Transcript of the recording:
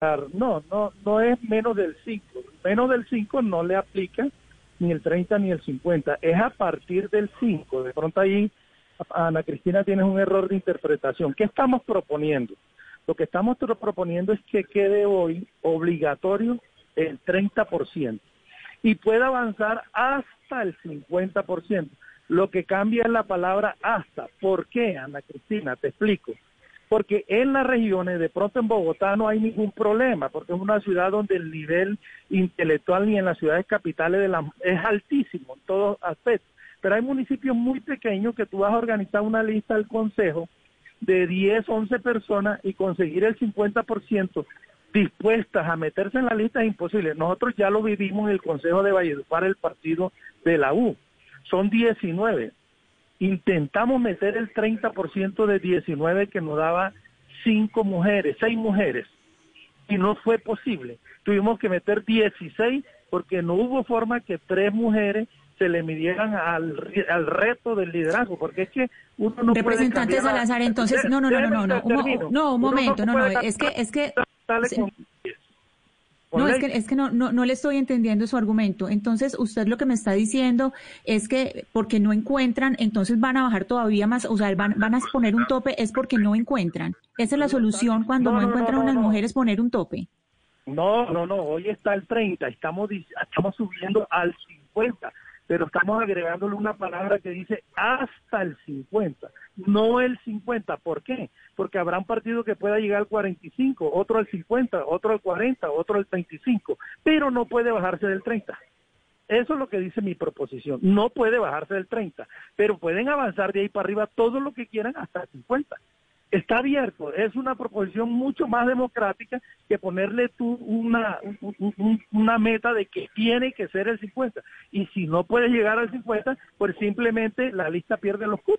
No, no, no es menos del 5. Menos del 5 no le aplica ni el 30 ni el 50. Es a partir del 5. De pronto ahí, Ana Cristina, tienes un error de interpretación. ¿Qué estamos proponiendo? Lo que estamos proponiendo es que quede hoy obligatorio el 30% y pueda avanzar hasta el 50%. Lo que cambia es la palabra hasta. ¿Por qué, Ana Cristina? Te explico porque en las regiones, de pronto en Bogotá no hay ningún problema, porque es una ciudad donde el nivel intelectual ni en las ciudades capitales de la, es altísimo en todos aspectos. Pero hay municipios muy pequeños que tú vas a organizar una lista del consejo de 10, 11 personas y conseguir el 50% dispuestas a meterse en la lista es imposible. Nosotros ya lo vivimos en el Consejo de Valledupar, el partido de la U. Son 19 intentamos meter el 30% de 19 que nos daba cinco mujeres, seis mujeres, y no fue posible. Tuvimos que meter 16 porque no hubo forma que tres mujeres se le midieran al, al reto del liderazgo, porque es que uno no Representante Salazar, entonces, no, no, no, no, no, no, un, no, un momento, no, no, es que, es que... No, es que, es que no, no, no le estoy entendiendo su argumento. Entonces, usted lo que me está diciendo es que porque no encuentran, entonces van a bajar todavía más, o sea, van, van a poner un tope, es porque no encuentran. Esa es la solución cuando no, encuentran unas mujeres poner un tope. No, no, no, hoy está el 30, estamos, estamos subiendo al 50 pero estamos agregándole una palabra que dice hasta el 50, no el 50. ¿Por qué? Porque habrá un partido que pueda llegar al 45, otro al 50, otro al 40, otro al 25, pero no puede bajarse del 30. Eso es lo que dice mi proposición. No puede bajarse del 30, pero pueden avanzar de ahí para arriba todo lo que quieran hasta el 50 está abierto. Es una proposición mucho más democrática que ponerle tú una, una meta de que tiene que ser el 50. Y si no puede llegar al 50, pues simplemente la lista pierde los cupos.